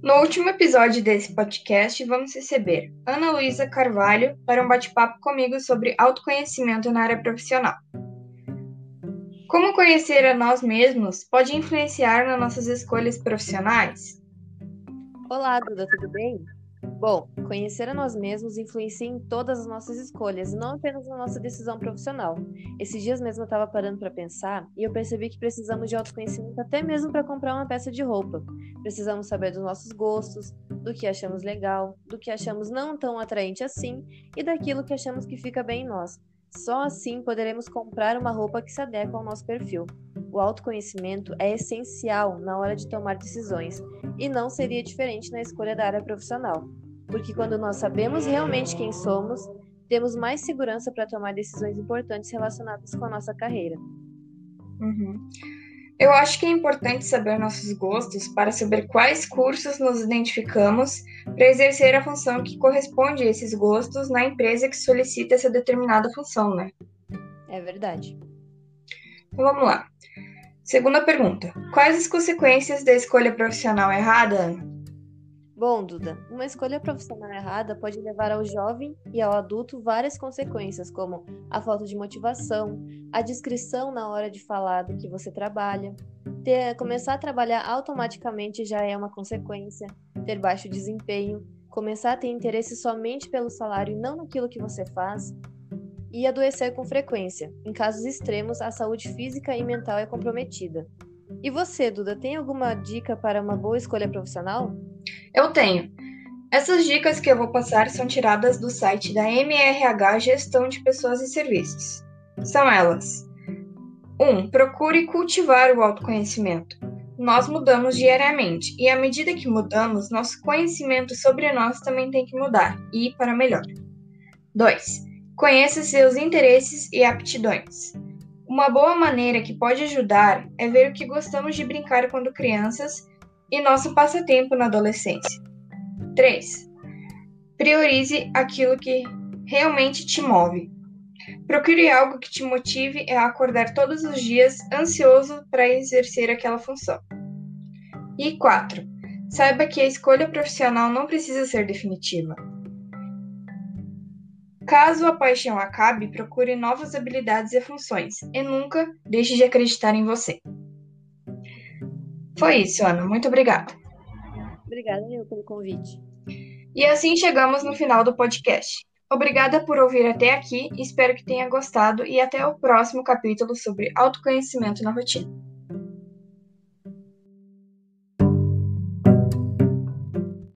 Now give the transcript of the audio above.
No último episódio desse podcast, vamos receber Ana Luísa Carvalho para um bate-papo comigo sobre autoconhecimento na área profissional. Como conhecer a nós mesmos pode influenciar nas nossas escolhas profissionais? Olá, Duda, tudo bem? Bom, conhecer a nós mesmos influencia em todas as nossas escolhas, não apenas na nossa decisão profissional. Esses dias mesmo eu estava parando para pensar e eu percebi que precisamos de autoconhecimento até mesmo para comprar uma peça de roupa. Precisamos saber dos nossos gostos, do que achamos legal, do que achamos não tão atraente assim e daquilo que achamos que fica bem em nós. Só assim poderemos comprar uma roupa que se adequa ao nosso perfil. O autoconhecimento é essencial na hora de tomar decisões e não seria diferente na escolha da área profissional, porque quando nós sabemos realmente quem somos, temos mais segurança para tomar decisões importantes relacionadas com a nossa carreira. Uhum. Eu acho que é importante saber nossos gostos para saber quais cursos nos identificamos para exercer a função que corresponde a esses gostos na empresa que solicita essa determinada função, né? É verdade. Então vamos lá. Segunda pergunta: Quais as consequências da escolha profissional errada, Ana? Bom, Duda, uma escolha profissional errada pode levar ao jovem e ao adulto várias consequências, como a falta de motivação, a discrição na hora de falar do que você trabalha, ter, começar a trabalhar automaticamente já é uma consequência, ter baixo desempenho, começar a ter interesse somente pelo salário e não naquilo que você faz, e adoecer com frequência. Em casos extremos, a saúde física e mental é comprometida. E você, Duda, tem alguma dica para uma boa escolha profissional? Eu tenho. Essas dicas que eu vou passar são tiradas do site da MRH Gestão de Pessoas e Serviços. São elas: 1. Um, procure cultivar o autoconhecimento. Nós mudamos diariamente e, à medida que mudamos, nosso conhecimento sobre nós também tem que mudar e para melhor. 2. Conheça seus interesses e aptidões. Uma boa maneira que pode ajudar é ver o que gostamos de brincar quando crianças e nosso passatempo na adolescência. 3. Priorize aquilo que realmente te move. Procure algo que te motive a acordar todos os dias ansioso para exercer aquela função. E 4. Saiba que a escolha profissional não precisa ser definitiva. Caso a paixão acabe, procure novas habilidades e funções e nunca deixe de acreditar em você. Foi isso, Ana. Muito obrigada. Obrigada eu pelo convite. E assim chegamos no final do podcast. Obrigada por ouvir até aqui, espero que tenha gostado e até o próximo capítulo sobre autoconhecimento na rotina.